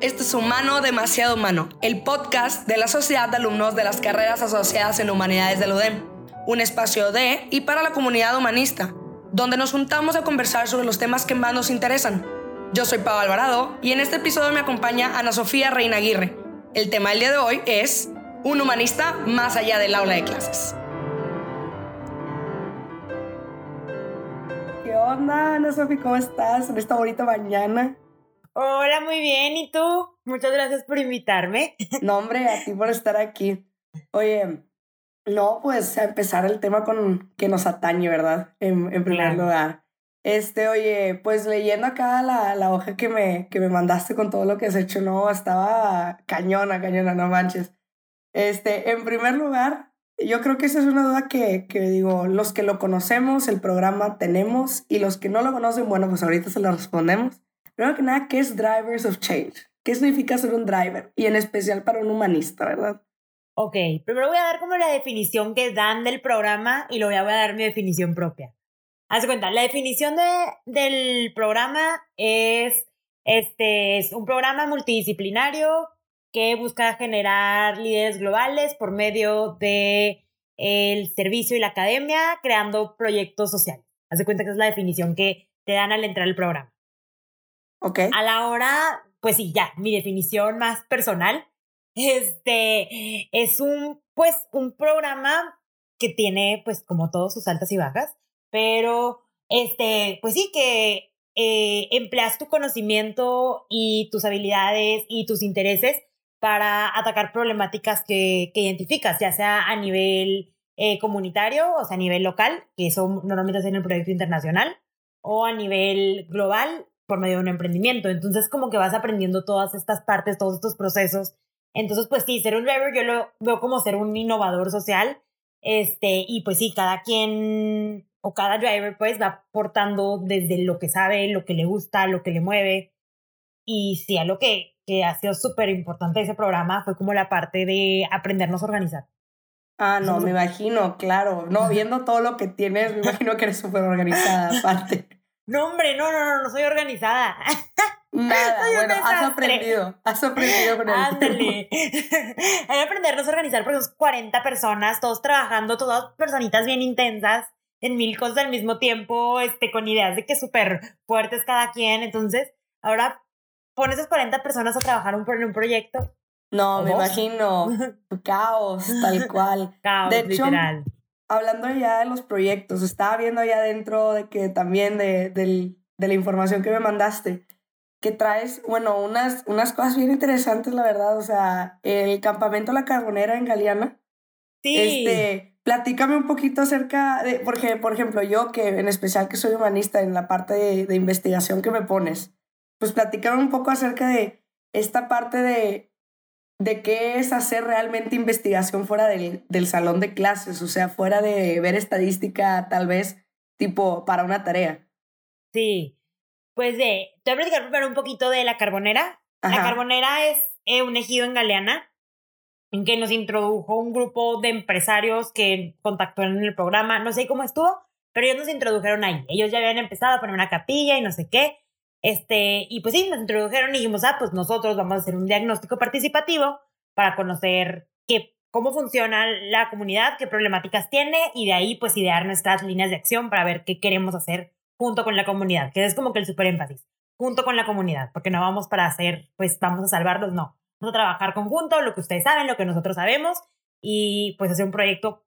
este es Humano Demasiado Humano, el podcast de la Sociedad de Alumnos de las Carreras Asociadas en Humanidades del UDEM, un espacio de y para la comunidad humanista, donde nos juntamos a conversar sobre los temas que más nos interesan. Yo soy Pablo Alvarado y en este episodio me acompaña Ana Sofía Reina Aguirre. El tema del día de hoy es un humanista más allá del aula de clases. ¿Qué onda, Ana Sofía? ¿Cómo estás en esta bonita mañana? Hola, muy bien. ¿Y tú? Muchas gracias por invitarme. No, hombre, a ti por estar aquí. Oye, no, pues a empezar el tema con que nos atañe, ¿verdad? En, primer lugar. Este, oye, pues leyendo acá la, la hoja que me, que me mandaste con todo lo que has hecho, no, estaba cañona, cañona, no manches. Este, en primer lugar, yo creo que esa es una duda que, que digo, los que lo conocemos, el programa tenemos, y los que no lo conocen, bueno, pues ahorita se lo respondemos. Primero que nada, ¿qué es Drivers of Change? ¿Qué significa ser un driver? Y en especial para un humanista, ¿verdad? Ok, primero voy a dar como la definición que dan del programa y luego voy a dar mi definición propia. Haz cuenta, la definición de, del programa es, este, es un programa multidisciplinario que busca generar líderes globales por medio de el servicio y la academia, creando proyectos sociales. Haz de cuenta que es la definición que te dan al entrar al programa. Ok. A la hora, pues sí, ya, mi definición más personal, este, es un, pues, un programa que tiene, pues, como todos sus altas y bajas, pero, este, pues sí, que eh, empleas tu conocimiento y tus habilidades y tus intereses para atacar problemáticas que, que identificas, ya sea a nivel eh, comunitario, o sea, a nivel local, que eso normalmente es en el proyecto internacional, o a nivel global, por medio de un emprendimiento. Entonces, como que vas aprendiendo todas estas partes, todos estos procesos. Entonces, pues sí, ser un driver yo lo veo como ser un innovador social. Este, y pues sí, cada quien o cada driver pues va aportando desde lo que sabe, lo que le gusta, lo que le mueve. Y sí, a lo que, que ha sido súper importante ese programa fue como la parte de aprendernos a organizar. Ah, no, me imagino, claro. No, viendo todo lo que tienes, me imagino que eres súper organizada aparte. No, hombre, no, no, no, no soy organizada. Nada, bueno, has aprendido, has aprendido con él. Ándale. Hay que aprendernos a organizar porque somos 40 personas, todos trabajando, todas personitas bien intensas, en mil cosas al mismo tiempo, este, con ideas de que súper fuertes cada quien. Entonces, ahora pones esas 40 personas a trabajar en un proyecto. No, me imagino. Caos, tal cual. Caos, de hecho, literal hablando ya de los proyectos, estaba viendo allá dentro de que también de, de, la información que me mandaste, que traes, bueno, unas, unas cosas bien interesantes, la verdad, o sea, el campamento La Carbonera en Galeana. Sí. Este, platícame un poquito acerca de, porque, por ejemplo, yo que en especial que soy humanista en la parte de, de investigación que me pones, pues platícame un poco acerca de esta parte de de qué es hacer realmente investigación fuera del, del, salón de clases, o sea, fuera de ver estadística tal vez tipo para una tarea. Sí, pues de, te voy a platicar primero un poquito de la carbonera. La carbonera es eh, un ejido en Galeana en que nos introdujo un grupo de empresarios que contactó en el programa, no sé cómo estuvo, pero ellos nos introdujeron ahí. Ellos ya habían empezado a poner una capilla y no sé qué. Este, y pues sí, nos introdujeron y dijimos, ah, pues nosotros vamos a hacer un diagnóstico participativo para conocer qué, cómo funciona la comunidad, qué problemáticas tiene y de ahí pues idear nuestras líneas de acción para ver qué queremos hacer junto con la comunidad, que es como que el super énfasis, junto con la comunidad, porque no vamos para hacer, pues vamos a salvarlos, no. Vamos a trabajar conjunto, lo que ustedes saben, lo que nosotros sabemos y pues hacer un proyecto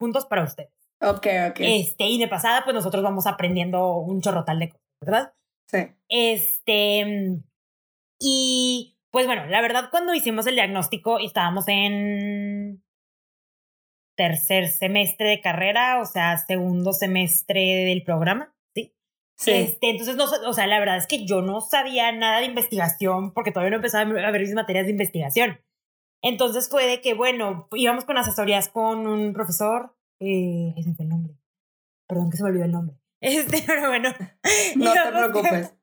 juntos para ustedes. Ok, ok. Este, y de pasada, pues nosotros vamos aprendiendo un chorrotal de cosas, ¿verdad? Sí. Este, y pues bueno, la verdad cuando hicimos el diagnóstico estábamos en tercer semestre de carrera, o sea, segundo semestre del programa, ¿sí? Sí. Este, entonces, no, o sea, la verdad es que yo no sabía nada de investigación porque todavía no empezaba a ver mis materias de investigación. Entonces fue de que, bueno, íbamos con asesorías con un profesor, eh, ese fue el nombre, perdón que se me olvidó el nombre, Este, pero bueno. No te preocupes.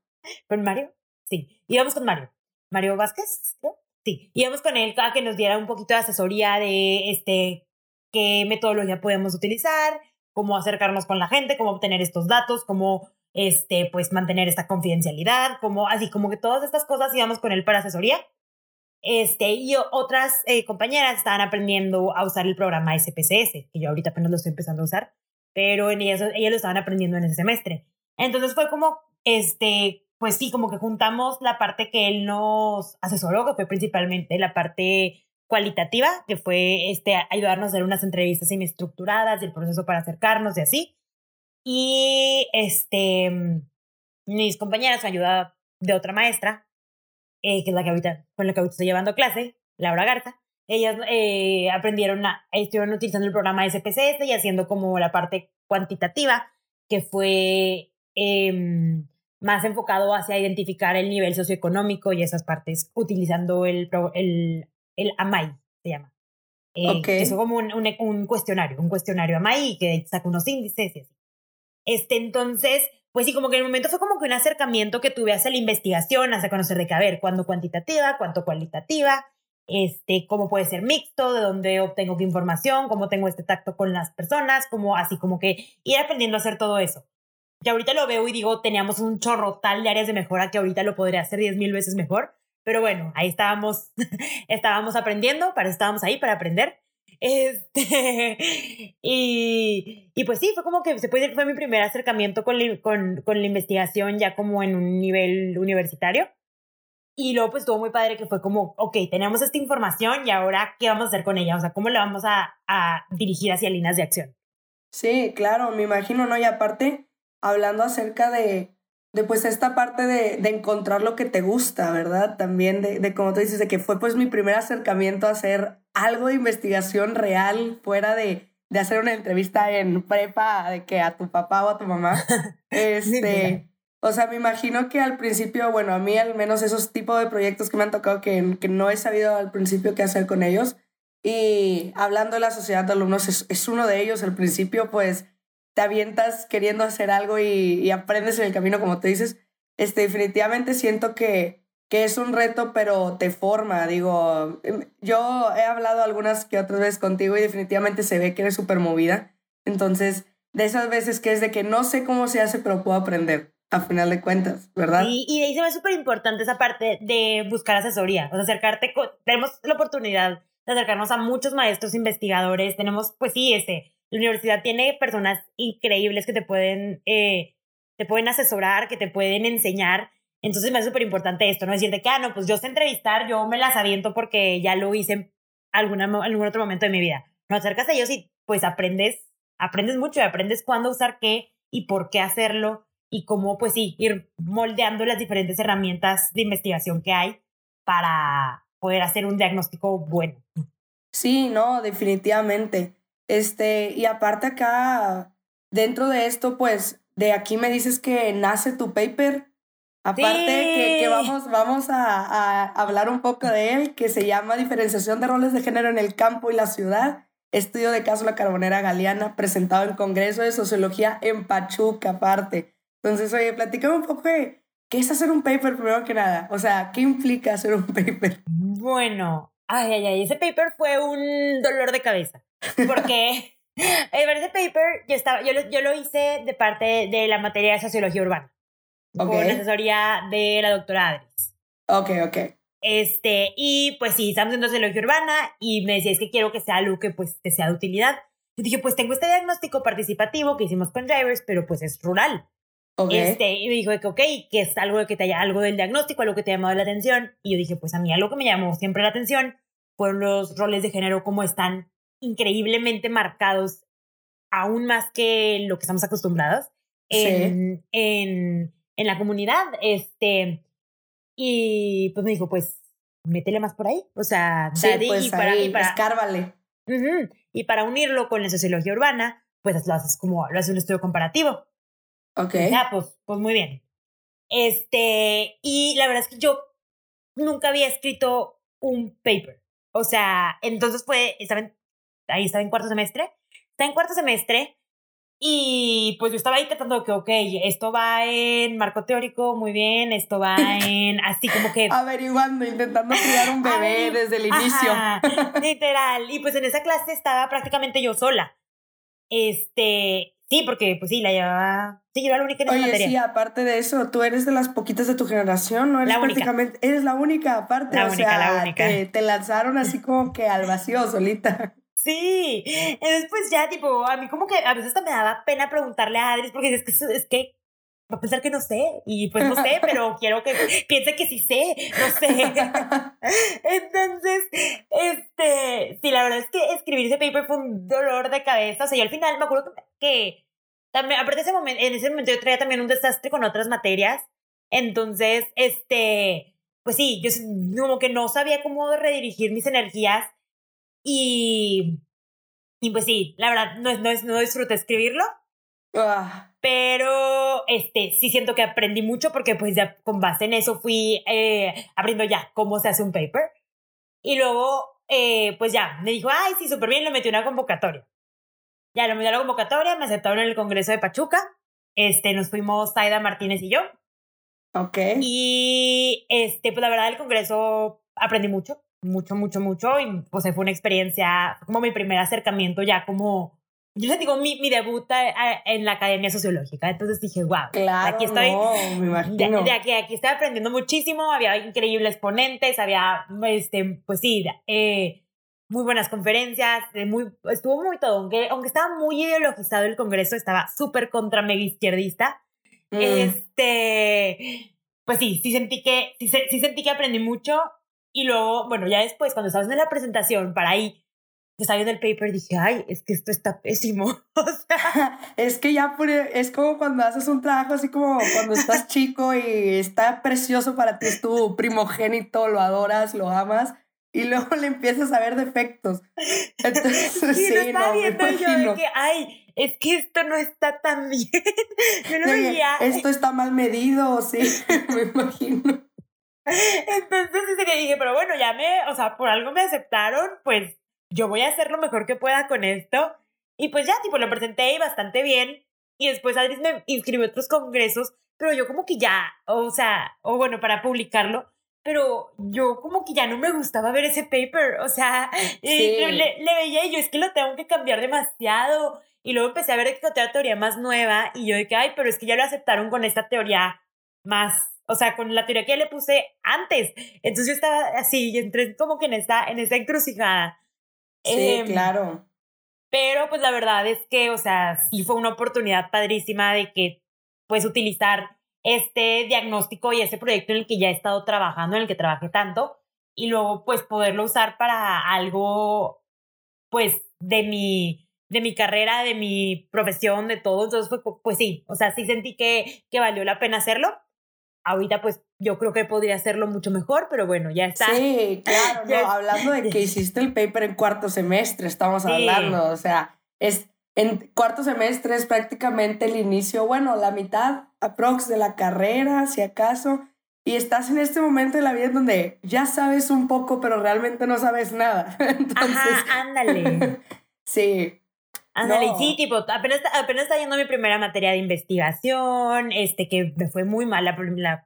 ¿Con Mario? Sí. Íbamos con Mario. Mario Vázquez, ¿no? Sí. Íbamos con él a que nos diera un poquito de asesoría de este qué metodología podemos utilizar, cómo acercarnos con la gente, cómo obtener estos datos, cómo este, pues mantener esta confidencialidad, como así como que todas estas cosas íbamos con él para asesoría. Este, y otras eh, compañeras estaban aprendiendo a usar el programa SPSS, que yo ahorita apenas lo estoy empezando a usar, pero en ellas, ellas lo estaban aprendiendo en ese semestre. Entonces fue como, este, pues sí, como que juntamos la parte que él nos asesoró, que fue principalmente la parte cualitativa, que fue este, ayudarnos a hacer unas entrevistas estructuradas del proceso para acercarnos y así. Y este, mis compañeras, ayuda de otra maestra, eh, que es la que ahorita, con la que ahorita estoy llevando clase, Laura Garza, ellas eh, aprendieron, a, estuvieron utilizando el programa SPSS y haciendo como la parte cuantitativa, que fue eh, más enfocado hacia identificar el nivel socioeconómico y esas partes, utilizando el, el, el AMAI, se llama. Eh, que es como un, un, cuestionario, un cuestionario AMAI que saca unos índices y así. Este, entonces, pues sí, como que en el momento fue como que un acercamiento que tuve hacia la investigación, hacia conocer de qué, a ver, cuándo cuantitativa, cuánto cualitativa, este, cómo puede ser mixto, de dónde obtengo qué información, cómo tengo este tacto con las personas, como así como que ir aprendiendo a hacer todo eso. Y ahorita lo veo y digo, teníamos un chorro tal de áreas de mejora que ahorita lo podría hacer diez mil veces mejor. Pero bueno, ahí estábamos, estábamos aprendiendo, para estábamos ahí para aprender. Este, y, y pues sí, fue como que se puede decir que fue mi primer acercamiento con, con, con la investigación ya como en un nivel universitario. Y luego pues estuvo muy padre que fue como, ok, tenemos esta información y ahora, ¿qué vamos a hacer con ella? O sea, ¿cómo la vamos a, a dirigir hacia líneas de acción? Sí, claro, me imagino, ¿no? Y aparte, hablando acerca de, de pues esta parte de, de, encontrar lo que te gusta, ¿verdad? También de, de, como tú dices, de que fue pues mi primer acercamiento a hacer algo de investigación real fuera de, de hacer una entrevista en prepa de que a tu papá o a tu mamá. Este, o sea, me imagino que al principio, bueno, a mí al menos esos tipos de proyectos que me han tocado que, que no he sabido al principio qué hacer con ellos. Y hablando de la sociedad de alumnos, es, es uno de ellos. Al principio, pues te avientas queriendo hacer algo y, aprendes en el camino, como te dices, este, definitivamente siento que, que es un reto, pero te forma. Digo, em, yo he hablado algunas que otras veces contigo y definitivamente se ve que eres súper movida. Entonces, de esas veces que es de que no sé cómo se hace, pero puedo aprender, a final de cuentas, ¿verdad? Y, de ahí se ve súper importante esa parte de buscar asesoría, o sea, acercarte, tenemos la oportunidad de acercarnos a muchos maestros investigadores, tenemos, pues sí, este, la universidad tiene personas increíbles que te pueden, eh, te pueden asesorar, que te pueden enseñar. Entonces me es súper importante esto, no decirte que, ah, no, pues yo sé entrevistar, yo me las aviento porque ya lo hice en alguna, algún otro momento de mi vida. No acercas a ellos y pues aprendes, aprendes mucho y aprendes cuándo usar qué y por qué hacerlo y cómo, pues sí, ir moldeando las diferentes herramientas de investigación que hay para poder hacer un diagnóstico bueno. Sí, no, definitivamente. Este, y aparte acá, dentro de esto, pues, de aquí me dices que nace tu paper. Aparte que, que, vamos, vamos a, a, hablar un poco de él, que se llama Diferenciación de roles de género en el campo y la ciudad, estudio de caso la carbonera galeana, presentado en Congreso de Sociología en Pachuca, aparte. Entonces, oye, platícame un poco de qué es hacer un paper primero que nada. O sea, ¿qué implica hacer un paper? Bueno, ay, ay, ay, ese paper fue un dolor de cabeza. Porque ese paper yo, estaba, yo, lo, yo lo hice de parte de la materia de sociología urbana. Con asesoría de la doctora Adris. Ok, ok. Este, y pues sí, estamos en sociología urbana y me decía, es que quiero que sea algo que pues te sea de utilidad. Y dije, pues tengo este diagnóstico participativo que hicimos con drivers, pero pues es rural. Okay. Este, y me dijo que, ok, que es algo que te haya, algo del diagnóstico, algo que te ha llamado la atención. Y yo dije, pues a mí algo que me llamó siempre la atención fueron los roles de género, cómo están increíblemente marcados, aún más que lo que estamos acostumbrados en, en, en la comunidad. Este, y pues me dijo, pues métele más por ahí. O sea, sí, pues y para, ahí, y para escárvale. y para unirlo con la sociología urbana, pues lo haces como, lo haces un estudio comparativo. Ok. Ya, pues, pues muy bien. Este, y la verdad es que yo nunca había escrito un paper. O sea, entonces fue, estaba en ahí estaba en cuarto semestre, está en cuarto semestre y pues yo estaba ahí tratando que, ok, esto va en marco teórico, muy bien, esto va en así como que... Averiguando, intentando criar un bebé desde el inicio. literal. Y pues en esa clase estaba prácticamente yo sola. Este, Sí, porque pues sí, la llevaba, sí, yo era la única en Oye, esa materia. sí, aparte de eso, tú eres de las poquitas de tu generación, ¿no? Eres La única. prácticamente, eres la única aparte, La o única, sea, la única. Te, te lanzaron así como que al vacío solita. Sí, entonces pues ya tipo, a mí como que a veces hasta me daba pena preguntarle a Adris porque es que, es que va a pensar que no sé y pues no sé, pero quiero que piense que sí sé, no sé. Entonces, este, sí, la verdad es que escribir ese paper fue un dolor de cabeza, o sea, yo al final me acuerdo que, también, aparte de ese momento, en ese momento yo traía también un desastre con otras materias, entonces, este, pues sí, yo como que no sabía cómo redirigir mis energías y, y pues sí, la verdad, no, no, no disfruté escribirlo, Ah, pero este, sí siento que aprendí mucho porque pues ya con base en eso fui eh, aprendiendo ya cómo se hace un paper. Y luego, eh, pues ya, me dijo, ay, sí, súper bien, lo metí una convocatoria. Ya lo metí a la convocatoria, me aceptaron en el Congreso de Pachuca. Este, nos fuimos Saida Martínez y yo. ok. Y este, pues la verdad, del Congreso aprendí mucho, mucho, mucho, mucho. Y pues fue una experiencia, como mi primer acercamiento ya como, yo les digo, mi, mi debut en la Academia Sociológica. Entonces dije, wow, Claro, aquí estoy. no, de, aquí, aquí estoy aprendiendo muchísimo, había increíbles ponentes, había, este, pues sí, eh, muy buenas conferencias, muy, estuvo muy todo, aunque, aunque estaba muy ideologizado el Congreso, estaba súper contra mega izquierdista, Mm, este, pues sí, sí sentí que, sí, sí sentí que aprendí mucho. Y luego, bueno, ya después, cuando estabas en la presentación, para ahí, yo estaba viendo el paper, dije, ay, es que esto está pésimo, o sea, Es que ya por- es como cuando haces un trabajo así como cuando estás chico y está precioso para ti, es tu primogénito, lo adoras, lo amas y luego le empiezas a ver defectos. Entonces, y sí, lo estaba no, me viendo y yo de que, ay, es que esto no está tan bien. Yo que, veía. Esto está mal medido, sí, me imagino. Entonces sí que dije, pero bueno, ya me, o sea, por algo me aceptaron, pues yo voy a hacer lo mejor que pueda con esto. Y pues ya, tipo, lo presenté bastante bien. Y después Adris me inscribió a otros congresos, pero yo como que ya, o sea, o bueno, para publicarlo, pero yo como que ya no me gustaba ver ese paper, o sea, y Sí. le, le veía y yo es que lo tengo que cambiar demasiado. Y luego empecé a ver que otra teoría más nueva y yo de que, ay, pero es que ya lo aceptaron con esta teoría más, o sea, con la teoría que ya le puse antes. Entonces yo estaba así y entré como que en esta, en esta encrucijada. Sí, Em, claro. Pero pues la verdad es que, o sea, sí fue una oportunidad padrísima de que puedes utilizar este diagnóstico y ese proyecto en el que ya he estado trabajando, en el que trabajé tanto, y luego pues poderlo usar para algo, pues, de mi, de mi carrera, de mi profesión, de todo. Entonces fue, pues sí, o sea, sí sentí que, que valió la pena hacerlo. Ahorita pues yo creo que podría hacerlo mucho mejor, pero bueno, ya está. Sí, claro, no, hablando de que hiciste el paper en cuarto semestre, estamos Sí. hablando, o sea, es en cuarto semestre es prácticamente el inicio, bueno, la mitad aprox de la carrera, si acaso, y estás en este momento de la vida en donde ya sabes un poco, pero realmente no sabes nada. Entonces, Ajá, ándale. sí, Ándale, No. sí, tipo, apenas, apenas está yendo mi primera materia de investigación, este, que me fue muy mal la,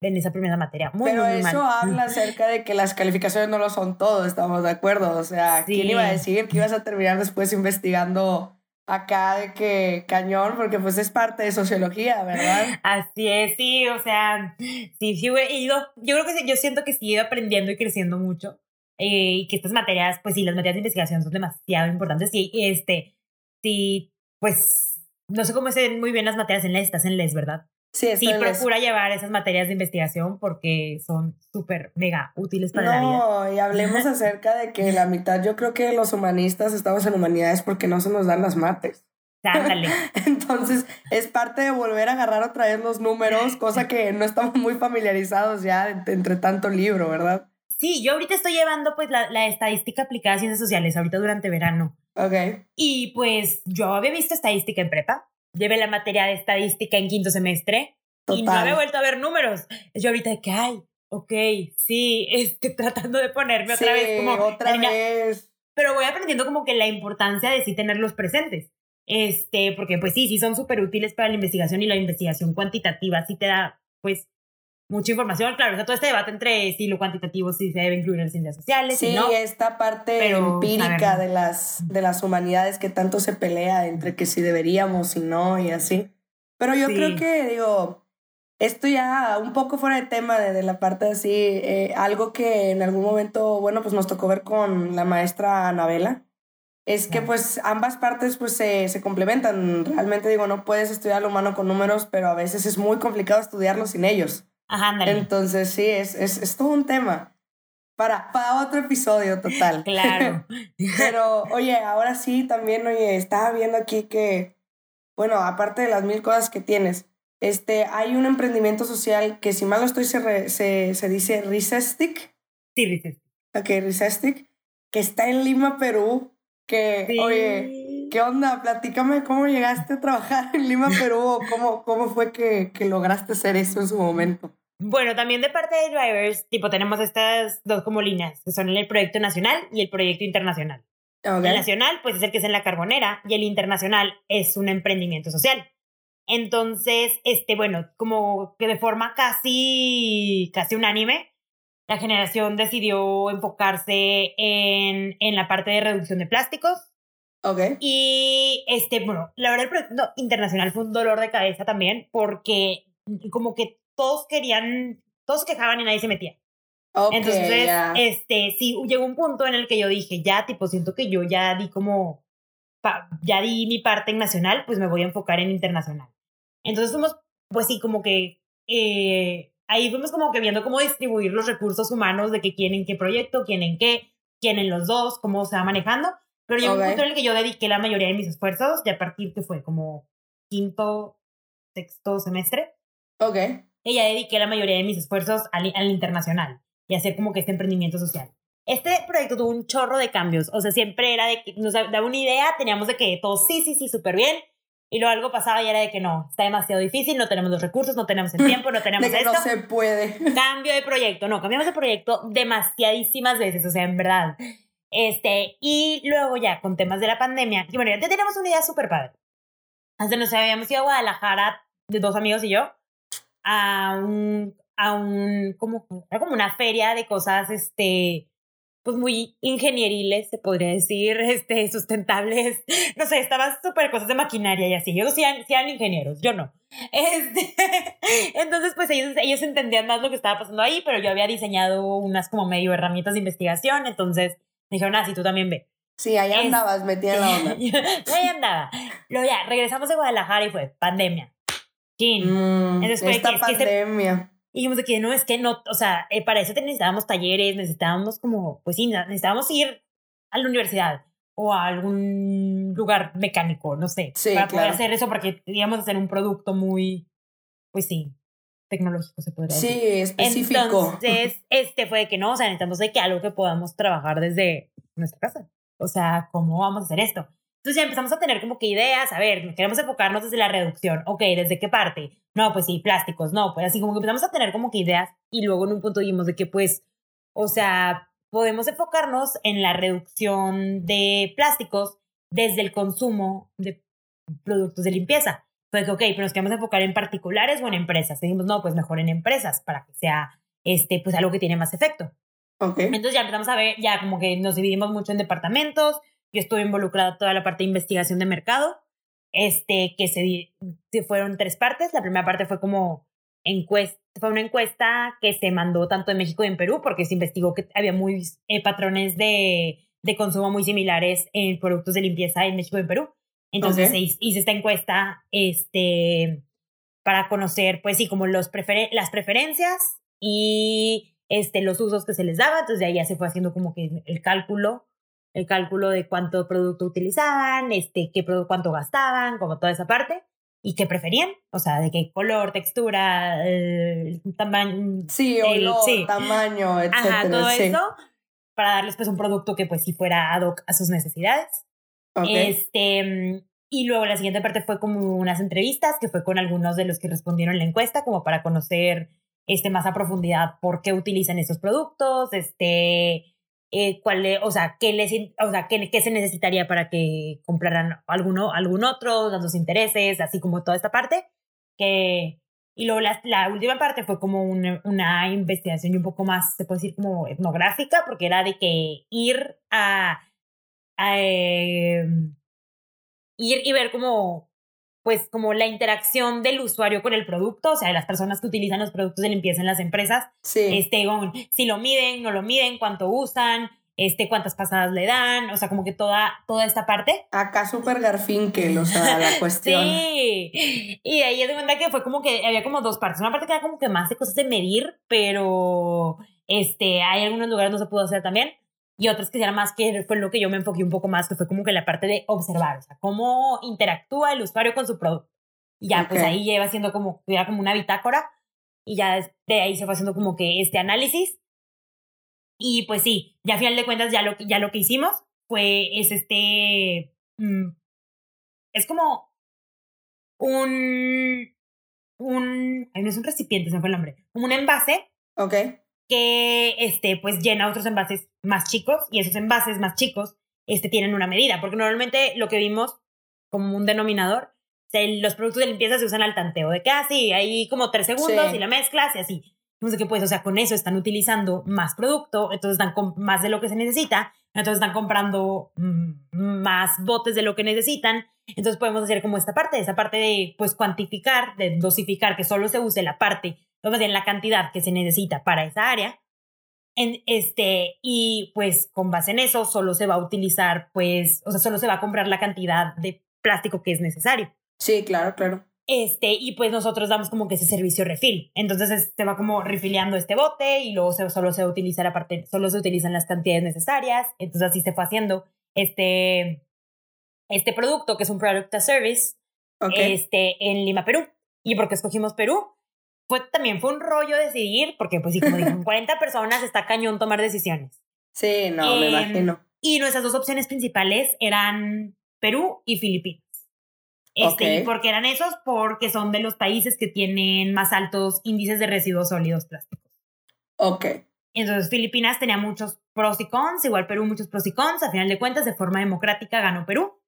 en esa primera materia, muy, pero muy, muy eso mal. habla acerca de que las calificaciones no lo son todo, estamos de acuerdo, o sea, ¿quién Sí. iba a decir que ibas a terminar después investigando acá de que cañón, porque pues es parte de sociología, ¿verdad? Así es, sí, o sea, sí, sí, he ido, yo creo que sí, yo siento que sí he ido aprendiendo y creciendo mucho, eh, y que estas materias, pues sí, las materias de investigación son demasiado importantes, y este, sí, pues, no sé cómo se ven muy bien las materias en les, estás en les, ¿verdad? Sí, Sí, procura llevar esas materias de investigación porque son súper mega útiles para la vida. No, y hablemos acerca de que la mitad, yo creo que los humanistas estamos en humanidades porque no se nos dan las mates. Ándale. Entonces, es parte de volver a agarrar otra vez los números, cosa que no estamos muy familiarizados ya entre, entre tanto libro, ¿verdad? Sí, yo ahorita estoy llevando pues la, la estadística aplicada a ciencias sociales, ahorita durante verano. Ok. Y pues yo había visto estadística en prepa, llevé la materia de estadística en quinto semestre y no Total. había vuelto a ver números. Yo ahorita de que, ay, ok, sí, este, tratando de ponerme otra Sí, vez como... otra la vez. pero voy aprendiendo como que la importancia de sí tenerlos presentes. Este, porque pues sí, sí son súper útiles para la investigación y la investigación cuantitativa sí te da pues mucha información. Claro, está todo este debate entre si lo cuantitativo sí se debe incluir en ciencias sociales. Sí, no. esta parte empírica de las, de las humanidades que tanto se pelea entre que si deberíamos y no y así. Pero yo creo que, digo, esto ya un poco fuera de tema de, la parte así, eh, algo que en algún momento, bueno, pues nos tocó ver con la maestra Anabela, es que pues ambas partes pues se, se, complementan. Realmente digo, no puedes estudiar lo humano con números, pero a veces es muy complicado estudiarlo sin ellos. Ajá, Entonces sí, es, es, es, todo un tema. Para, para otro episodio total. Claro. pero oye, ahora sí también, oye, estaba viendo aquí que, bueno, aparte de las mil cosas que tienes, este, hay un emprendimiento social que si mal no estoy se, se, se dice Recestic. Sí, Recestic. Ok, Recestic, que está en Lima, Perú que, oye, ¿qué onda? Platícame cómo llegaste a trabajar en Lima, Perú, cómo, cómo fue que, que lograste hacer eso en su momento. Bueno, también de parte de Drivers, tipo, tenemos estas dos como líneas, que son el proyecto nacional y el proyecto internacional. El nacional, pues es el que es en la carbonera, y el internacional es un emprendimiento social. Entonces, este, bueno, como que de forma casi, casi unánime, la generación decidió enfocarse en, en la parte de reducción de plásticos. Ok. Y este, bueno, la verdad el proyecto internacional fue un dolor de cabeza también porque como que todos querían, todos quejaban y nadie se metía. Okay, Entonces, este, sí, llegó un punto en el que yo dije, ya, tipo, siento que yo ya di como, ya di mi parte en nacional, pues me voy a enfocar en internacional. Entonces fuimos, pues sí, como que eh, ahí fuimos como que viendo cómo distribuir los recursos humanos de que quién en qué proyecto, quién en qué, quién en los dos, cómo se va manejando. Pero llegó un punto en el que yo dediqué la mayoría de mis esfuerzos, y a partir que fue como quinto, sexto semestre. Ok. Ya dediqué la mayoría de mis esfuerzos al, al internacional y hacer como que este emprendimiento social. Este proyecto tuvo un chorro de cambios, o sea, siempre era de que nos daba una idea, teníamos de que todo sí, sí, sí, súper bien, y luego algo pasaba y era de que no, está demasiado difícil, no tenemos los recursos, no tenemos el tiempo, no tenemos de que esto. No se puede. Cambio de proyecto, no, cambiamos de proyecto demasiadísimas veces, o sea, en verdad. Este, y luego ya con temas de la pandemia, y bueno, ya tenemos una idea súper padre. Antes nos habíamos ido a Guadalajara, dos amigos y yo, a un, a un, como, era como una feria de cosas, este, pues muy ingenieriles, se podría decir, este, sustentables. No sé, estaban súper cosas de maquinaria y así. Ellos sí eran, ingenieros, yo no. Este, entonces, pues ellos, ellos entendían más lo que estaba pasando ahí, pero yo había diseñado unas como medio herramientas de investigación, entonces me dijeron, ah, sí, tú también ve. Sí, ahí andabas, metida la onda. ahí andaba. Luego ya, regresamos de Guadalajara y fue pandemia. Mm, esta pandemia. Y dijimos de que no, es que no, o sea, eh, para eso necesitábamos talleres, necesitábamos como, pues sí, necesitábamos ir a la universidad o a algún lugar mecánico, no sé, para poder hacer eso, porque queríamos hacer un producto muy, pues sí, tecnológico se podría decir. Sí, específico. Entonces, este fue de que no, o sea, necesitamos de que algo que podamos trabajar desde nuestra casa. O sea, ¿cómo vamos a hacer esto? Entonces ya empezamos a tener como que ideas, a ver, queremos enfocarnos desde la reducción, ok, ¿desde qué parte? No, pues sí, plásticos, no, pues así como que empezamos a tener como que ideas y luego en un punto dijimos de que pues, o sea, podemos enfocarnos en la reducción de plásticos desde el consumo de productos de limpieza. Fue que, ok, pero nos queremos enfocar en particulares o en empresas. dijimos, no, pues mejor en empresas para que sea, este, pues algo que tiene más efecto. Okay. Entonces ya empezamos a ver, ya como que nos dividimos mucho en departamentos, yo estuve involucrada toda la parte de investigación de mercado, este, que se, se fueron tres partes. La primera parte fue como encuesta, fue una encuesta que se mandó tanto en México y en Perú, porque se investigó que había muy eh, patrones de, de, consumo muy similares en productos de limpieza en México y en Perú. Entonces se hizo esta encuesta este, para conocer, pues sí, como los las preferencias y este, los usos que se les daba. Entonces de ahí ya se fue haciendo como que el cálculo el cálculo de cuánto producto utilizaban, este, qué cuánto gastaban, como toda esa parte, y qué preferían, o sea, de qué color, textura, tamaño. Sí, olor, tamaño, etcétera. Ajá, todo eso, para darles pues un producto que pues sí fuera ad hoc a sus necesidades. Este, y luego la siguiente parte fue como unas entrevistas, que fue con algunos de los que respondieron la encuesta, como para conocer este, más a profundidad por qué utilizan esos productos, este, eh, cuál, o sea, qué, les, o sea qué, qué, se necesitaría para que compraran alguno, algún otro, los intereses, así como toda esta parte, que, Y luego la, la última parte fue como una, una investigación y un poco más, se puede decir, como etnográfica, porque era de que ir a, a eh, ir y ver como pues como la interacción del usuario con el producto, o sea, de las personas que utilizan los productos de limpieza en las empresas, Sí. este, con- si lo miden, no lo miden, cuánto usan, este, cuántas pasadas le dan, o sea, como que toda, toda esta parte. Acá súper Garfinkel, o sea, la cuestión. Sí, y de ahí ya de cuenta que fue como que había como dos partes. Una parte que era como que más de cosas de medir, pero este, hay algunos lugares no se pudo hacer también. Y otros que eran más que fue lo que yo me enfoqué un poco más, que fue como que la parte de observar, o sea, cómo interactúa el usuario con su producto. Y ya, pues Ok. ahí lleva haciendo como, era como una bitácora. Y ya de ahí se fue haciendo como que este análisis. Y pues sí, ya a final de cuentas ya lo, ya lo que hicimos fue, es este, mm, es como un, un, ay, no es un recipiente, se me fue el nombre, como un envase Ok. Que, este, pues llena otros envases más chicos y esos envases más chicos, este, tienen una medida, porque normalmente lo que vimos como un denominador, los productos de limpieza se usan al tanteo, de que, ah, hay como tres segundos Sí. y la mezclas y así. No sé qué, pues, o sea, con eso están utilizando más producto, entonces están con más de lo que se necesita, entonces están comprando mm, más botes de lo que necesitan, entonces podemos hacer como esta parte, esa parte de, pues, cuantificar, de dosificar, que solo se use la parte, bien la cantidad que se necesita para esa área, en este, y pues con base en eso solo se va a utilizar, pues, o sea, solo se va a comprar la cantidad de plástico que es necesario. Sí, claro, claro. Este, y pues nosotros damos como que ese servicio refill. Entonces es- se va como refiliando este bote y luego se- solo se utiliza la parte, solo se utilizan las cantidades necesarias. Entonces así se fue haciendo este, este producto que es un product as service Ok. este, en Lima, Perú. ¿Y por qué escogimos Perú? Fue, también fue un rollo decidir, porque pues sí, como dije, con 40 personas está cañón tomar decisiones. sí, no, me em, imagino. Y nuestras dos opciones principales eran Perú y Filipinas. Este, Ok. ¿Y por qué eran esos? Porque son de los países que tienen más altos índices de residuos sólidos plásticos. Ok. Entonces Filipinas tenía muchos pros y cons, igual Perú muchos pros y cons. A final de cuentas, de forma democrática ganó Perú.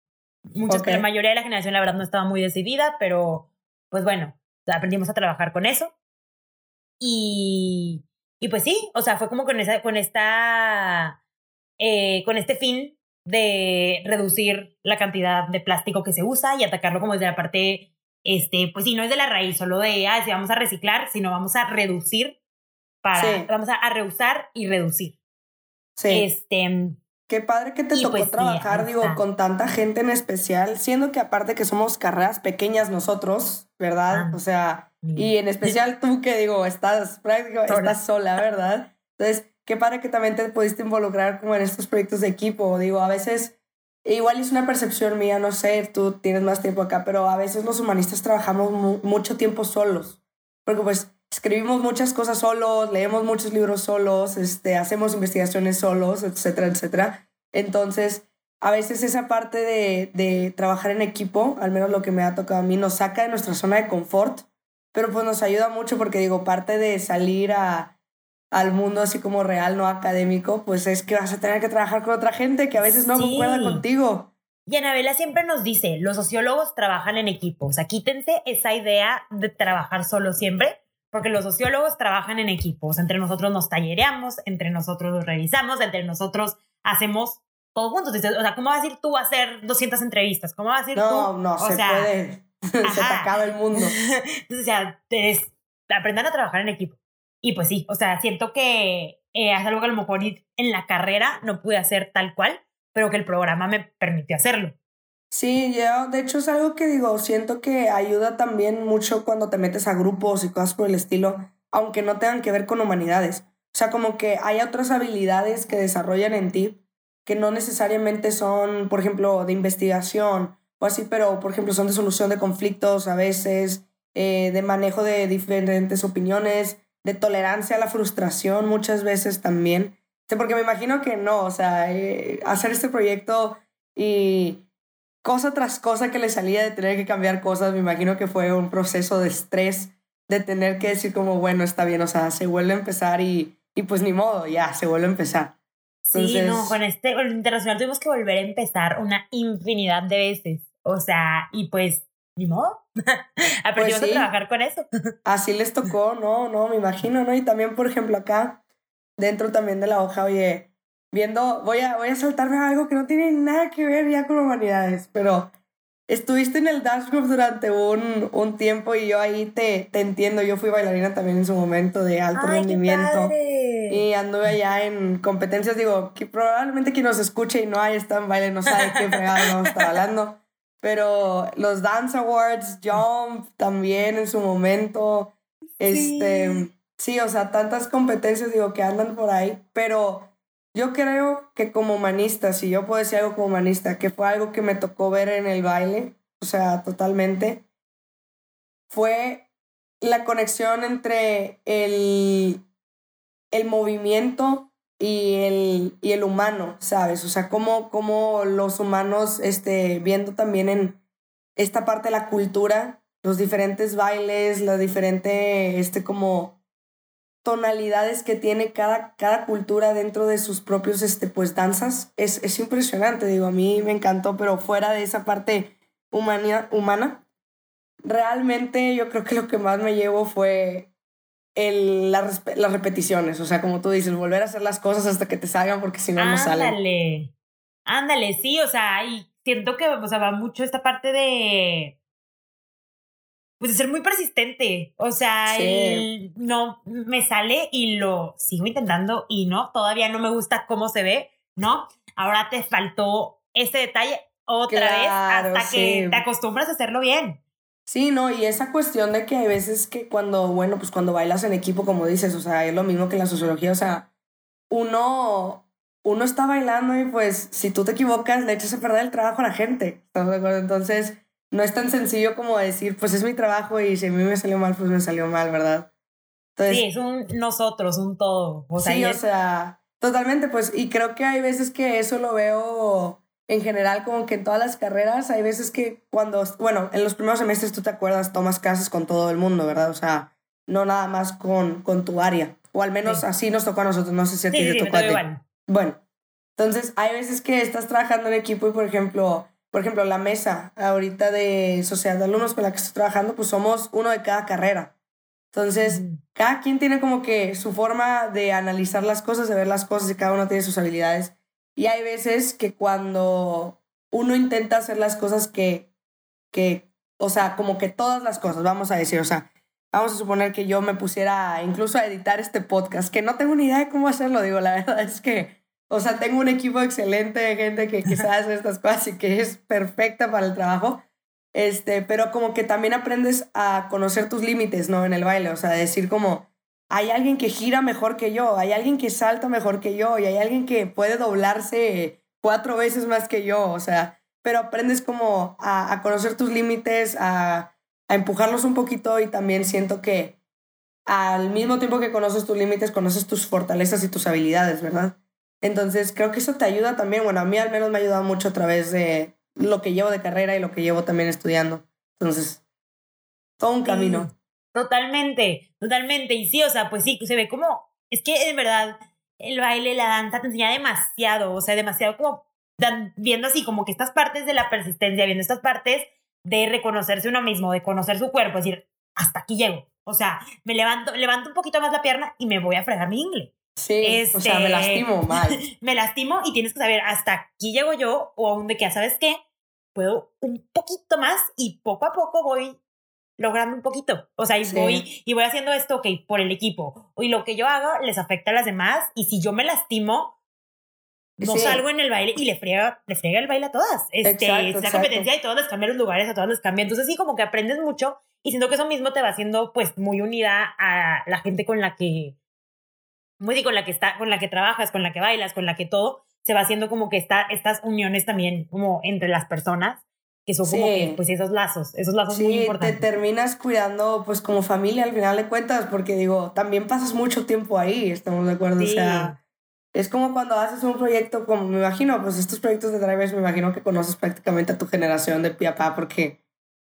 Muchas, Ok. La mayoría de la generación, la verdad, no estaba muy decidida, pero pues bueno, aprendimos a trabajar con eso. Y, y pues sí, o sea, fue como con, esa, con esta, eh, con este fin de reducir la cantidad de plástico que se usa y atacarlo como desde la parte, este, pues sí, no es de la raíz, solo de, ah, si vamos a reciclar, sino vamos a reducir para, Sí. vamos a, a reusar y reducir. Sí. Este, Qué padre que te Y tocó pues sí, trabajar, ahí digo, con tanta gente en especial, siendo que aparte que somos carreras pequeñas nosotros, ¿verdad? Ah, o sea, y en especial tú que digo, estás prácticamente, Sola. estás sola, ¿verdad? Entonces, qué padre que también te pudiste involucrar como en estos proyectos de equipo. Digo, a veces, igual es una percepción mía, no sé, tú tienes más tiempo acá, pero a veces los humanistas trabajamos mu- mucho tiempo solos, porque pues escribimos muchas cosas solos, leemos muchos libros solos, este, hacemos investigaciones solos, etcétera, etcétera. Entonces, a veces esa parte de, de trabajar en equipo, al menos lo que me ha tocado a mí, nos saca de nuestra zona de confort, pero pues nos ayuda mucho porque digo, parte de salir a, al mundo así como real, no académico, pues es que vas a tener que trabajar con otra gente que a veces no Sí. concuerda contigo. Y Anabela siempre nos dice, los sociólogos trabajan en equipo. O sea, quítense esa idea de trabajar solo siempre, porque los sociólogos trabajan en equipo. O sea, entre nosotros nos tallereamos, entre nosotros nos revisamos, entre nosotros hacemos todo juntos. O sea, ¿cómo vas a ir tú a hacer 200 entrevistas? ¿Cómo vas a ir No, tú? no, o se sea, puede. se te ajá. acaba el mundo. Entonces, o sea, es- aprendan a trabajar en equipo. Y pues sí, o sea, siento que eh, es algo que a lo mejor en la carrera no pude hacer tal cual, pero que el programa me permitió hacerlo. Sí, yo, de hecho es algo que digo, siento que ayuda también mucho cuando te metes a grupos y cosas por el estilo, aunque no tengan que ver con humanidades. O sea, como que hay otras habilidades que desarrollan en ti que no necesariamente son, por ejemplo, de investigación o así, pero por ejemplo son de solución de conflictos a veces, eh, de manejo de diferentes opiniones, de tolerancia a la frustración muchas veces también. Porque me imagino que no, o sea, eh, hacer este proyecto y cosa tras cosa que le salía de tener que cambiar cosas, me imagino que fue un proceso de estrés, de tener que decir como, bueno, está bien, o sea, se vuelve a empezar y, y pues ni modo, ya, se vuelve a empezar. Sí, Entonces- no, con este, con el internacional tuvimos que volver a empezar una infinidad de veces. O sea, y pues ni modo. Aprendimos pues a trabajar con eso. Así les tocó, no, no, me imagino, ¿no? Y también, por ejemplo, acá, dentro también de la hoja, oye, viendo, voy a, voy a saltarme algo que no tiene nada que ver ya con humanidades, pero estuviste en el Dance Group durante un, un tiempo y yo ahí te, te entiendo, yo fui bailarina también en su momento de alto rendimiento. Y anduve allá en competencias, digo, que probablemente quien nos escuche y no haya estado en baile no sabe qué fregado a estar hablando. Pero los Dance Awards, Jump también en su momento. Este, sí, o sea, tantas competencias, digo, que andan por ahí. Pero yo creo que como humanista, si yo puedo decir algo como humanista, que fue algo que me tocó ver en el baile, o sea, totalmente, fue la conexión entre el, el movimiento y el, y el humano, ¿sabes? O sea, cómo los humanos, este, viendo también en esta parte de la cultura, los diferentes bailes, la diferente, este, como tonalidades que tiene cada, cada cultura dentro de sus propios, este, pues, danzas, es, es impresionante, digo, a mí me encantó, pero fuera de esa parte humana, humana, realmente yo creo que lo que más me llevo fue el, las, las repeticiones, o sea, como tú dices, volver a hacer las cosas hasta que te salgan porque si no, no salen. Ándale, ándale, sí, o sea, y siento que, va mucho esta parte de pues de ser muy persistente. O sea, no me sale y lo sigo intentando y no, todavía no me gusta cómo se ve, ¿no? Ahora te faltó ese detalle otra vez hasta que te acostumbras a hacerlo bien. Sí, no, y esa cuestión de que hay veces que cuando, bueno, pues cuando bailas en equipo, como dices, o sea, es lo mismo que en la sociología, o sea, uno, uno está bailando y pues si tú te equivocas, le echas a perder el trabajo a la gente, ¿estás de acuerdo? Entonces, no es tan sencillo como decir, pues es mi trabajo y si a mí me salió mal, pues me salió mal, ¿verdad? Entonces, sí, es un nosotros, un todo. O sea, sí, o sea, totalmente, pues, y creo que hay veces que eso lo veo en general como que en todas las carreras, hay veces que cuando, bueno, en los primeros semestres tú te acuerdas, tomas clases con todo el mundo, ¿verdad? O sea, no nada más con, con tu área, o al menos así nos tocó a nosotros, no sé si a ti te tocó a ti. Bueno, entonces hay veces que estás trabajando en equipo y, por ejemplo, por ejemplo, la mesa ahorita de sociedad de alumnos con la que estoy trabajando, pues somos uno de cada carrera. Entonces, cada quien tiene como que su forma de analizar las cosas, de ver las cosas y cada uno tiene sus habilidades. Y hay veces que cuando uno intenta hacer las cosas que, que, o sea, como que todas las cosas, vamos a decir, o sea, vamos a suponer que yo me pusiera incluso a editar este podcast, que no tengo ni idea de cómo hacerlo, digo, la verdad es que o sea, tengo un equipo excelente de gente que, sabe hacer estas cosas y que es perfecta para el trabajo. Este, pero como que también aprendes a conocer tus límites, ¿no? En el baile, o sea, decir como, hay alguien que gira mejor que yo, hay alguien que salta mejor que yo y hay alguien que puede doblarse cuatro veces más que yo, o sea, pero aprendes como a, a conocer tus límites, a, a empujarlos un poquito y también siento que al mismo tiempo que conoces tus límites, conoces tus fortalezas y tus habilidades, ¿verdad? Entonces, creo que eso te ayuda también. Bueno, a mí al menos me ha ayudado mucho a través de lo que llevo de carrera y lo que llevo también estudiando. Entonces, todo un camino. totalmente, totalmente. Y sí, o sea, pues sí, se ve como, es que de verdad el baile, la danza te enseña demasiado, o sea, demasiado como viendo así como que estas partes de la persistencia, viendo estas partes de reconocerse uno mismo, de conocer su cuerpo, es decir, hasta aquí llego. O sea, me levanto, levanto un poquito más la pierna y me voy a fregar mi ingle. Sí, o sea, me lastimo este, mal. me lastimo y tienes que saber hasta aquí llego yo o aún de que, ¿sabes qué? Puedo un poquito más y poco a poco voy logrando un poquito. O sea, y voy y voy haciendo esto, ok, por el equipo. Y lo que yo hago les afecta a las demás y si yo me lastimo, no salgo en el baile y le friega, le friega el baile a todas. Este, es la competencia y todos les cambian los lugares, a todos les cambian. Entonces sí, como que aprendes mucho y siento que eso mismo te va haciendo pues muy unida a la gente con la que muy con la que está, con la que trabajas, con la que bailas, con la que todo, se va haciendo como que está, estas uniones también como entre las personas, que son como que, pues esos lazos, esos lazos muy importantes. te terminas cuidando pues como familia al final de cuentas, porque digo, también pasas mucho tiempo ahí, estamos de acuerdo, o sea, es como cuando haces un proyecto, como me imagino, pues estos proyectos de drivers, me imagino que conoces prácticamente a tu generación de pie porque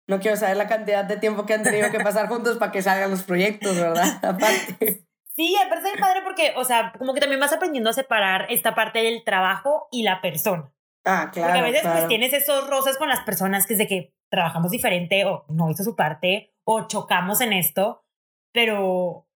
no quiero saber la cantidad de tiempo que han tenido que pasar juntos para que salgan los proyectos, ¿verdad? Aparte. Sí, me parece padre porque, o sea, como que también vas aprendiendo a separar esta parte del trabajo y la persona. Ah, claro. Porque a veces pues tienes esos roces con las personas que es de que, trabajamos diferente o no hizo su parte o chocamos en esto, pero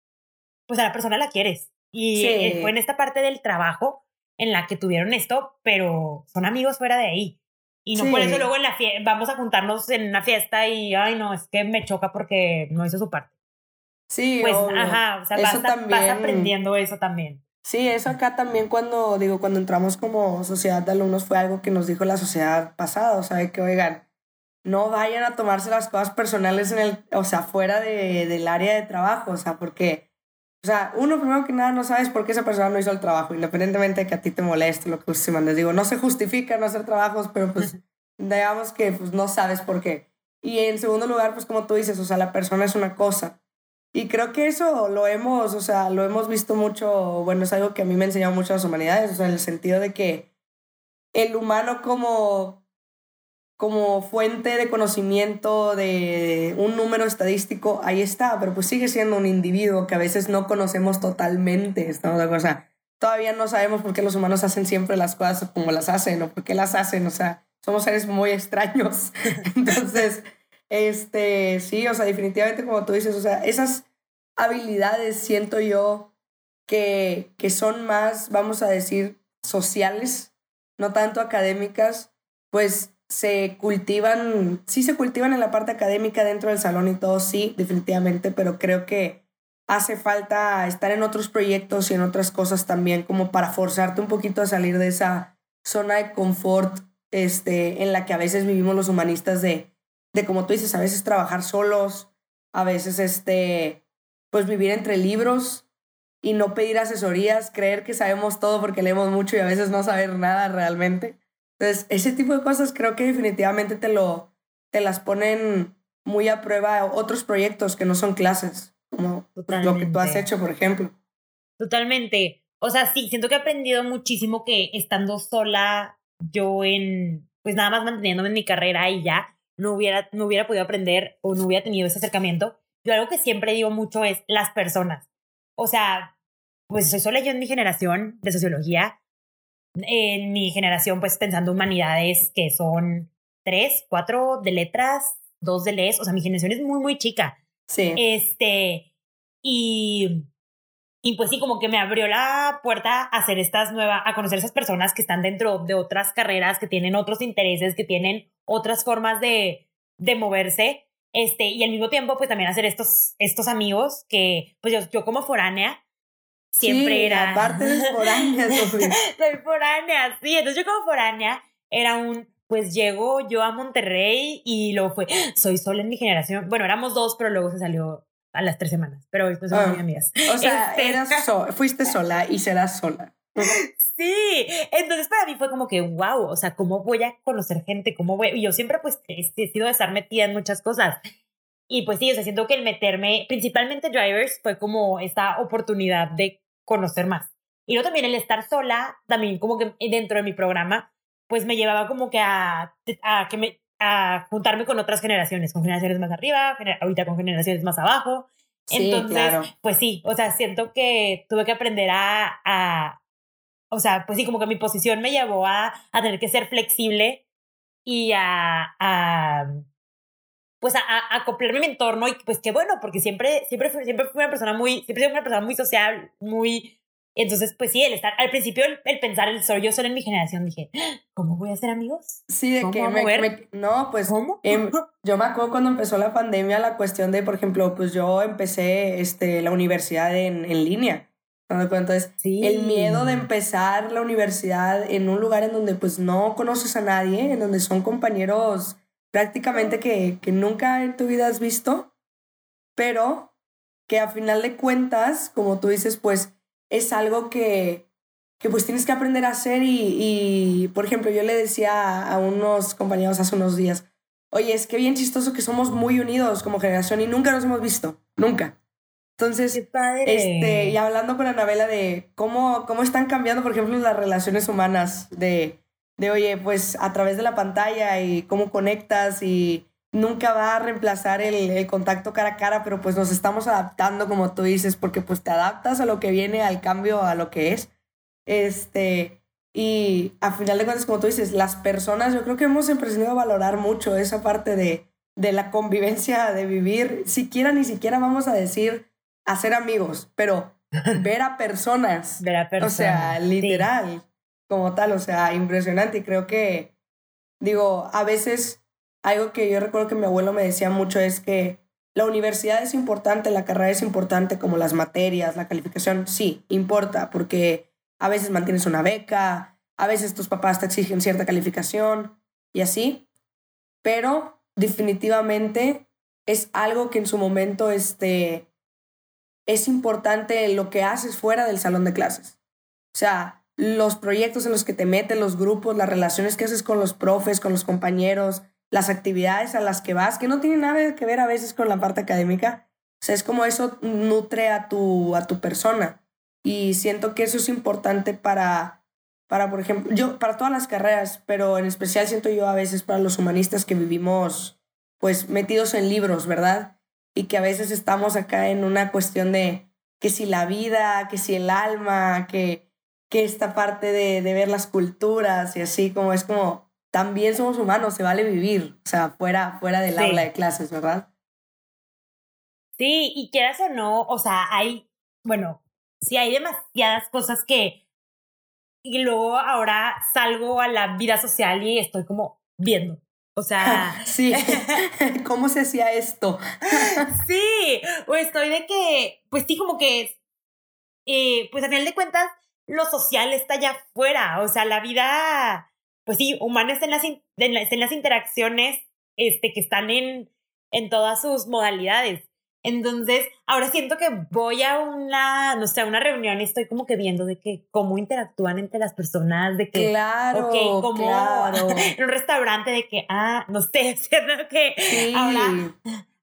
pues a la persona la quieres. Y eh, fue en esta parte del trabajo en la que tuvieron esto, pero son amigos fuera de ahí. Y no por eso luego en la vamos a juntarnos en una fiesta y, ay, no, es que me choca porque no hizo su parte. Sí, pues, ajá, o sea, vas, vas, aprendiendo eso también. Sí, eso acá también cuando, digo, cuando entramos como sociedad de alumnos fue algo que nos dijo la sociedad pasada, o sea, que, oigan, no vayan a tomarse las cosas personales en el, o sea, fuera de, del área de trabajo, o sea, porque, o sea, uno primero que nada no sabes por qué esa persona no hizo el trabajo, independientemente de que a ti te moleste lo que usted mandes. Digo, no se justifica no hacer trabajos, pero pues digamos que pues no sabes por qué. Y en segundo lugar, pues como tú dices, o sea, la persona es una cosa. Y creo que eso lo hemos, o sea, lo hemos visto mucho, bueno, es algo que a mí me ha enseñado mucho las humanidades, o sea, en el sentido de que el humano como como fuente de conocimiento de un número estadístico, ahí está, pero pues sigue siendo un individuo que a veces no conocemos totalmente, ¿estamos de acuerdo? O sea, todavía no sabemos por qué los humanos hacen siempre las cosas como las hacen o por qué las hacen, o sea, somos seres muy extraños. Entonces, este, sí, o sea, definitivamente como tú dices, o sea, esas habilidades siento yo que, que son más, vamos a decir, sociales, no tanto académicas, pues se cultivan, sí se cultivan en la parte académica dentro del salón y todo, sí, definitivamente, pero creo que hace falta estar en otros proyectos y en otras cosas también como para forzarte un poquito a salir de esa zona de confort este, en la que a veces vivimos los humanistas de, de como tú dices, a veces trabajar solos, a veces este, pues vivir entre libros y no pedir asesorías, creer que sabemos todo porque leemos mucho y a veces no saber nada realmente. Entonces, ese tipo de cosas creo que definitivamente te, lo, te las ponen muy a prueba otros proyectos que no son clases, como lo que tú has hecho, por ejemplo. Totalmente. O sea, sí, siento que he aprendido muchísimo que estando sola, yo en, pues nada más manteniéndome en mi carrera y ya, no hubiera, no hubiera podido aprender o no hubiera tenido ese acercamiento. Yo algo que siempre digo mucho es las personas. O sea, pues soy sola yo en mi generación de sociología en mi generación, pues pensando humanidades que son tres, cuatro de letras, dos de les, o sea, mi generación es muy, muy chica. Sí. Este, y, y pues sí, como que me abrió la puerta a hacer estas nuevas, a conocer esas personas que están dentro de otras carreras, que tienen otros intereses, que tienen otras formas de, de moverse. Este, y al mismo tiempo, pues también hacer estos, estos amigos que, pues yo, yo como foránea, siempre sí, era. Aparte de foránea, Soy foránea, sí. Entonces yo como foránea era un. Pues llego yo a Monterrey y luego fue, soy sola en mi generación. Bueno, éramos dos, pero luego se salió a las tres semanas. Pero hoy pues somos muy ah, amigas. O sea, este fuiste sola y serás sola. Sí, entonces para mí fue como que, wow, o sea, ¿cómo voy a conocer gente? ¿Cómo voy? Y yo siempre pues he sido de estar metida en muchas cosas. Y pues sí, o sea, siento que el meterme, principalmente drivers, fue como esta oportunidad de conocer más. Y luego también el estar sola, también como que dentro de mi programa, pues me llevaba como que a, a, que me, a juntarme con otras generaciones, con generaciones más arriba, ahorita con generaciones más abajo. Sí, Entonces, pues sí, o sea, siento que tuve que aprender a, a, o sea, pues sí, como que mi posición me llevó a, a tener que ser flexible y a, a pues a, a, acoplarme a mi entorno y pues qué bueno, porque siempre, siempre, siempre fui una persona muy, siempre fui una persona muy social, muy... Entonces, pues sí, el estar, al principio el, pensar, el solo yo solo en mi generación, dije, ¿cómo voy a ser amigos? Sí, de que me, no, pues ¿Cómo? Em, yo me acuerdo cuando empezó la pandemia la cuestión de, por ejemplo, pues yo empecé este, la universidad en, en línea. Entonces, el miedo de empezar la universidad en un lugar en donde pues no conoces a nadie, en donde son compañeros prácticamente que, que nunca en tu vida has visto, pero que a final de cuentas, como tú dices, pues es algo que, que pues tienes que aprender a hacer y, y, por ejemplo, yo le decía a unos compañeros hace unos días, oye, es que bien chistoso que somos muy unidos como generación y nunca nos hemos visto, nunca. Entonces, este, y hablando con Anabela de cómo, cómo están cambiando, por ejemplo, las relaciones humanas, de de, oye, pues a través de la pantalla y cómo conectas y nunca va a reemplazar el, contacto cara a cara, pero pues nos estamos adaptando, como tú dices, porque pues te adaptas a lo que viene, al cambio, a lo que es. Este, Y a final de cuentas, como tú dices, las personas, yo creo que hemos empezado a valorar mucho esa parte de, de la convivencia, de vivir, siquiera ni siquiera vamos a decir hacer amigos, pero ver a personas. ver a personas. O sea, literal, como tal, o sea, impresionante. Y creo que, digo, a veces algo que yo recuerdo que mi abuelo me decía mucho es que la universidad es importante, la carrera es importante, como las materias, la calificación, sí, importa, porque a veces mantienes una beca, a veces tus papás te exigen cierta calificación y así, pero definitivamente es algo que en su momento este, es importante lo que haces fuera del salón de clases. O sea, los proyectos en los que te metes, los grupos, las relaciones que haces con los profes, con los compañeros, las actividades a las que vas, que no tienen nada que ver a veces con la parte académica. O sea, es como eso nutre a tu, a tu persona. Y siento que eso es importante para, para, por ejemplo, yo, para todas las carreras, pero en especial siento yo a veces para los humanistas que vivimos, pues, metidos en libros, ¿verdad? Y que a veces estamos acá en una cuestión de que si la vida, que si el alma, que, que esta parte de, de ver las culturas y así, como es como, también somos humanos, se vale vivir, o sea, fuera, fuera del aula de clases, ¿verdad? Sí, y quieras o no, o sea, hay, bueno, sí hay demasiadas cosas que, y luego ahora salgo a la vida social y estoy como viendo. O sea. sí. ¿Cómo se hacía esto? sí. O estoy de que, pues sí, como que, eh, pues a final de cuentas, lo social está allá afuera. O sea, la vida, pues sí, humana está en las, en las interacciones este, que están en, en todas sus modalidades. Entonces, ahora siento que voy a una, no sé, a una reunión y estoy como que viendo de que cómo interactúan entre las personas, de que, claro, como claro. en un restaurante de que, ah, no sé, ¿cierto? Que ahora,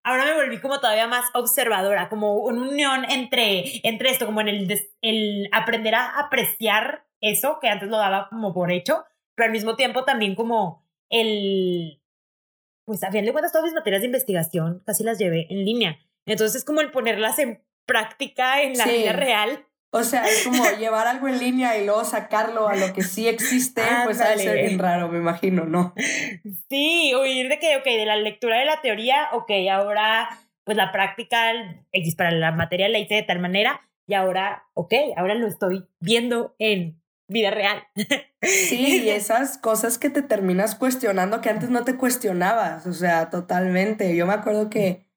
ahora me volví como todavía más observadora, como una unión entre, entre esto, como en el, el aprender a apreciar eso que antes lo daba como por hecho, pero al mismo tiempo también como el, pues a fin de cuentas todas mis materias de investigación casi las llevé en línea. Entonces es como el ponerlas en práctica en la vida real. O sea, es como llevar algo en línea y luego sacarlo a lo que sí existe, pues ha de ser bien raro, me imagino, ¿no? Sí, oír de que, ok, de la lectura de la teoría, ok, ahora pues la práctica X para la materia la hice de tal manera y ahora, ok, ahora lo estoy viendo en vida real. Sí, y esas cosas que te terminas cuestionando que antes no te cuestionabas, o sea, totalmente. Yo me acuerdo que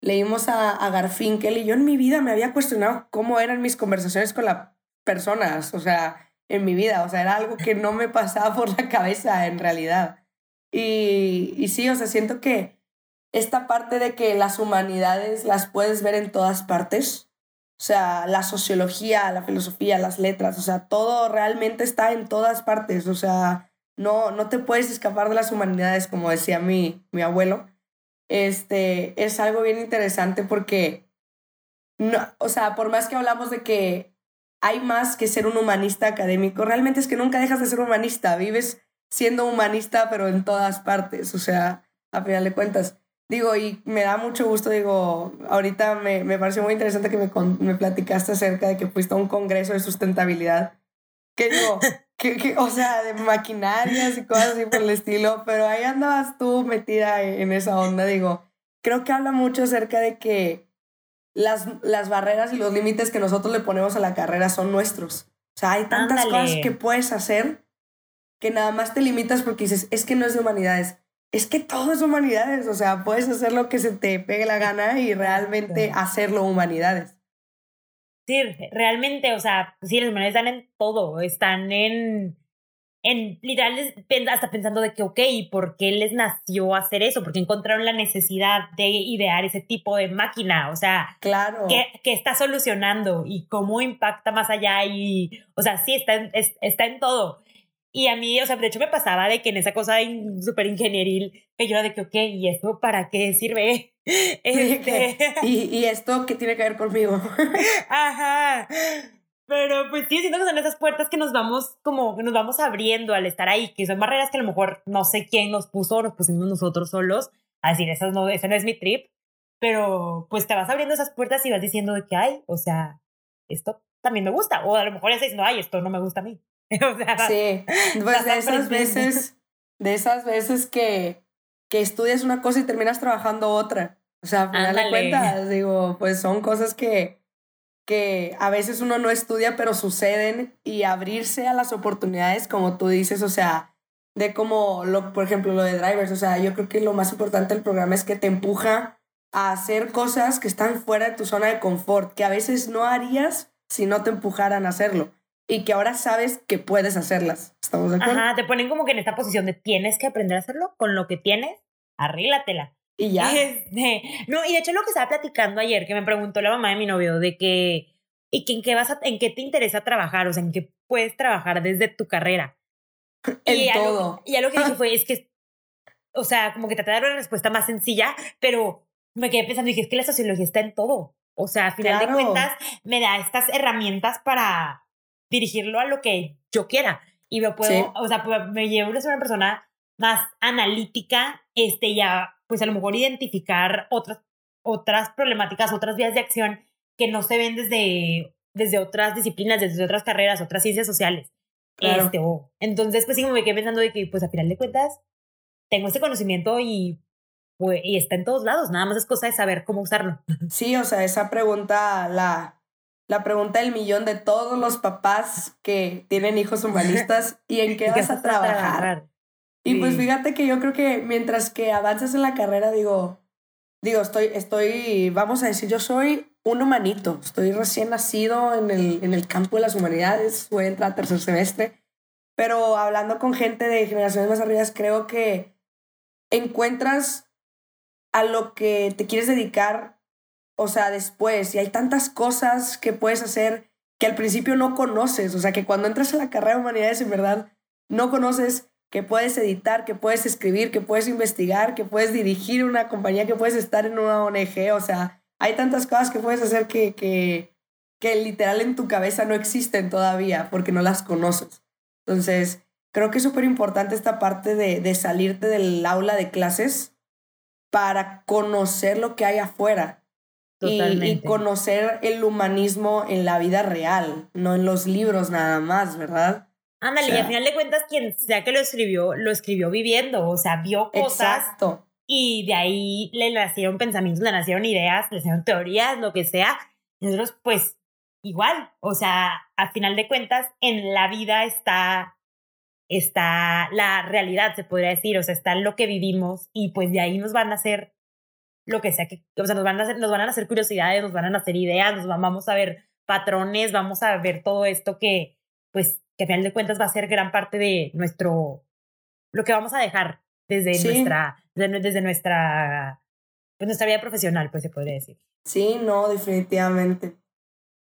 leímos a, a Garfinkel y yo en mi vida me había cuestionado cómo eran mis conversaciones con las personas, o sea, en mi vida, o sea, era algo que no me pasaba por la cabeza en realidad. Y, y sí, o sea, siento que esta parte de que las humanidades las puedes ver en todas partes, o sea, la sociología, la filosofía, las letras, o sea, todo realmente está en todas partes, o sea, no, no te puedes escapar de las humanidades, como decía mi, mi abuelo. Este, es algo bien interesante porque, no, o sea, por más que hablamos de que hay más que ser un humanista académico, realmente es que nunca dejas de ser humanista, vives siendo humanista, pero en todas partes, o sea, a final de cuentas. Digo, y me da mucho gusto, digo, ahorita me, me pareció muy interesante que me, me platicaste acerca de que fuiste a un congreso de sustentabilidad. Que digo, que, o sea, de maquinarias y cosas así por el estilo, pero ahí andabas tú metida en esa onda, digo, creo que habla mucho acerca de que las, las barreras y los límites que nosotros le ponemos a la carrera son nuestros. O sea, hay tantas cosas que puedes hacer que nada más te limitas porque dices, es que no es de humanidades. Es que todo es humanidades, o sea, puedes hacer lo que se te pegue la gana y realmente hacerlo humanidades. Sí, realmente, o sea, sí, las humanidades están en todo, están en, en literal, hasta pensando de que, ok, ¿por qué les nació hacer eso? Porque encontraron la necesidad de idear ese tipo de máquina, o sea, claro. ¿qué, qué está solucionando y cómo impacta más allá? Y, o sea, sí, está está en todo. Y a mí, o sea, de hecho me pasaba de que en esa cosa súper ingenieril, que yo era de que, ok, ¿y esto para qué sirve? Este... ¿Y, ¿Y esto qué tiene que ver conmigo? Ajá. Pero pues sí, siento que son esas puertas que nos vamos como, que nos vamos abriendo al estar ahí, que son barreras que a lo mejor no sé quién nos puso, nos pusimos nosotros solos, a decir, esa no, esa no es mi trip, pero pues te vas abriendo esas puertas y vas diciendo de que hay, o sea, esto también me gusta, o a lo mejor ya estás diciendo, ay, esto no me gusta a mí. o sea, sí, pues de esas veces, de esas veces que, que estudias una cosa y terminas trabajando otra. O sea, a final de cuentas, digo, pues son cosas que, que a veces uno no estudia, pero suceden y abrirse a las oportunidades, como tú dices, o sea, de como, lo, por ejemplo, lo de drivers, o sea, yo creo que lo más importante del programa es que te empuja a hacer cosas que están fuera de tu zona de confort, que a veces no harías si no te empujaran a hacerlo y que ahora sabes que puedes hacerlas. ¿Estamos de acuerdo? Ajá, te ponen como que en esta posición de tienes que aprender a hacerlo con lo que tienes, arríglatela. Y ya. Este, no, y de hecho lo que estaba platicando ayer, que me preguntó la mamá de mi novio, de que, ¿y que en qué vas a, en qué te interesa trabajar? O sea, en qué puedes trabajar desde tu carrera. En y todo. y ya lo que dije fue, es que, o sea, como que traté de dar una respuesta más sencilla, pero me quedé pensando y dije, es que la sociología está en todo. O sea, a final de cuentas, me da estas herramientas para dirigirlo a lo que yo quiera. Y me puedo, o sea, pues, me llevo a ser una persona más analítica, este, ya, pues a lo mejor identificar otras, otras problemáticas, otras vías de acción que no se ven desde, desde otras disciplinas, desde otras carreras, otras ciencias sociales. Este, entonces, pues sí, me quedé pensando de que, pues a final de cuentas, tengo ese conocimiento y, pues, y está en todos lados, nada más es cosa de saber cómo usarlo. Sí, o sea, esa pregunta, la, la pregunta del millón de todos los papás que tienen hijos humanistas, ¿y en qué vas a trabajar? Y pues fíjate que yo creo que mientras que avanzas en la carrera, digo, digo, estoy, estoy, vamos a decir, yo soy un humanito, estoy recién nacido en el, en el campo de las humanidades, voy a entrar a tercer semestre, pero hablando con gente de generaciones más arriba, creo que encuentras a lo que te quieres dedicar, o sea, después, y hay tantas cosas que puedes hacer que al principio no conoces, o sea, que cuando entras a la carrera de humanidades en verdad no conoces que puedes editar, que puedes escribir, que puedes investigar, que puedes dirigir una compañía, que puedes estar en una ONG, o sea, hay tantas cosas que puedes hacer que, que, que literal en tu cabeza no existen todavía porque no las conoces. Entonces, creo que es súper importante esta parte de, de salirte del aula de clases para conocer lo que hay afuera y, y, conocer el humanismo en la vida real, no en los libros nada más, ¿verdad? Ándale, y al final de cuentas, quien sea que lo escribió, lo escribió viviendo, o sea, vio cosas. Exacto. Y de ahí le nacieron pensamientos, le nacieron ideas, le nacieron teorías, lo que sea. nosotros, pues, igual, o sea, al final de cuentas, en la vida está, está la realidad, se podría decir, o sea, está lo que vivimos y pues de ahí nos van a hacer lo que sea que, o sea, nos van a hacer, nos van a hacer curiosidades, nos van a hacer ideas, nos vamos a ver patrones, vamos a ver todo esto que, pues, que a final de cuentas va a ser gran parte de nuestro, lo que vamos a dejar desde nuestra, desde, nuestra, pues nuestra vida profesional, pues se podría decir. Sí, no, definitivamente.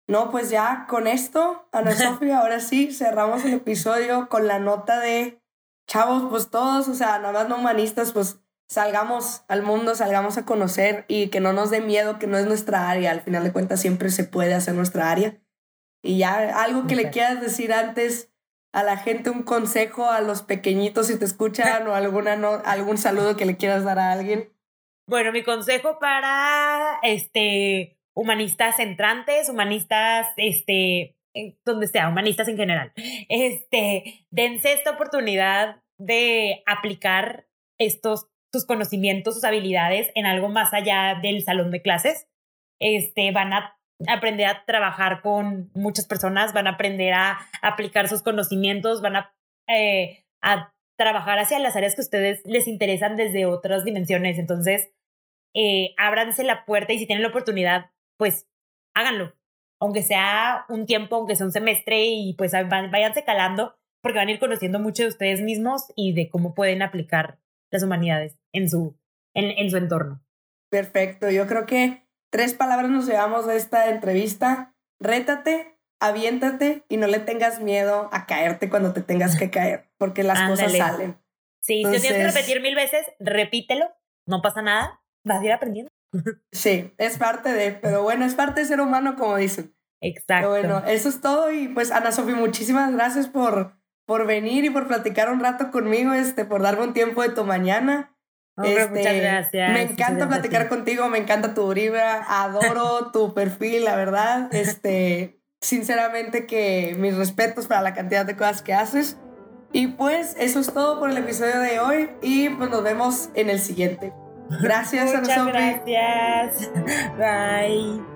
No, pues ya con esto, Ana Sofía, ahora sí cerramos el episodio con la nota de chavos, pues todos, o sea, nada más no humanistas, pues salgamos al mundo, salgamos a conocer y que no nos dé miedo, que no es nuestra área, al final de cuentas siempre se puede hacer nuestra área. Y ya algo que le quieras decir antes a la gente, un consejo a los pequeñitos si te escuchan o alguna no, algún saludo que le quieras dar a alguien. Bueno, mi consejo para este humanistas entrantes, humanistas, este, donde sea, humanistas en general, este, dense esta oportunidad de aplicar estos, sus conocimientos, sus habilidades en algo más allá del salón de clases. Este, van a aprender a trabajar con muchas personas, van a aprender a aplicar sus conocimientos, van a, eh, a trabajar hacia las áreas que ustedes les interesan desde otras dimensiones. Entonces, eh, ábranse la puerta y si tienen la oportunidad, pues háganlo. Aunque sea un tiempo, aunque sea un semestre y pues váyanse calando porque van a ir conociendo mucho de ustedes mismos y de cómo pueden aplicar las humanidades en su, en, en su entorno. Perfecto, yo creo que Tres palabras nos llevamos de esta entrevista. Rétate, aviéntate y no le tengas miedo a caerte cuando te tengas que caer, porque las cosas salen. Sí, si tienes que repetir mil veces, repítelo, no pasa nada, vas a ir aprendiendo. Sí, es parte de, pero bueno, es parte de ser humano, como dicen. Exacto. bueno, eso es todo y pues Ana Sofía, muchísimas gracias por, por venir y por platicar un rato conmigo, este, por darme un tiempo de tu mañana. Hombre, este, muchas gracias. Me encanta platicar contigo, me encanta tu vibra, adoro tu perfil, la verdad. Este, sinceramente que mis respetos para la cantidad de cosas que haces. Y pues eso es todo por el episodio de hoy y pues nos vemos en el siguiente. Gracias. Muchas a gracias. Bye.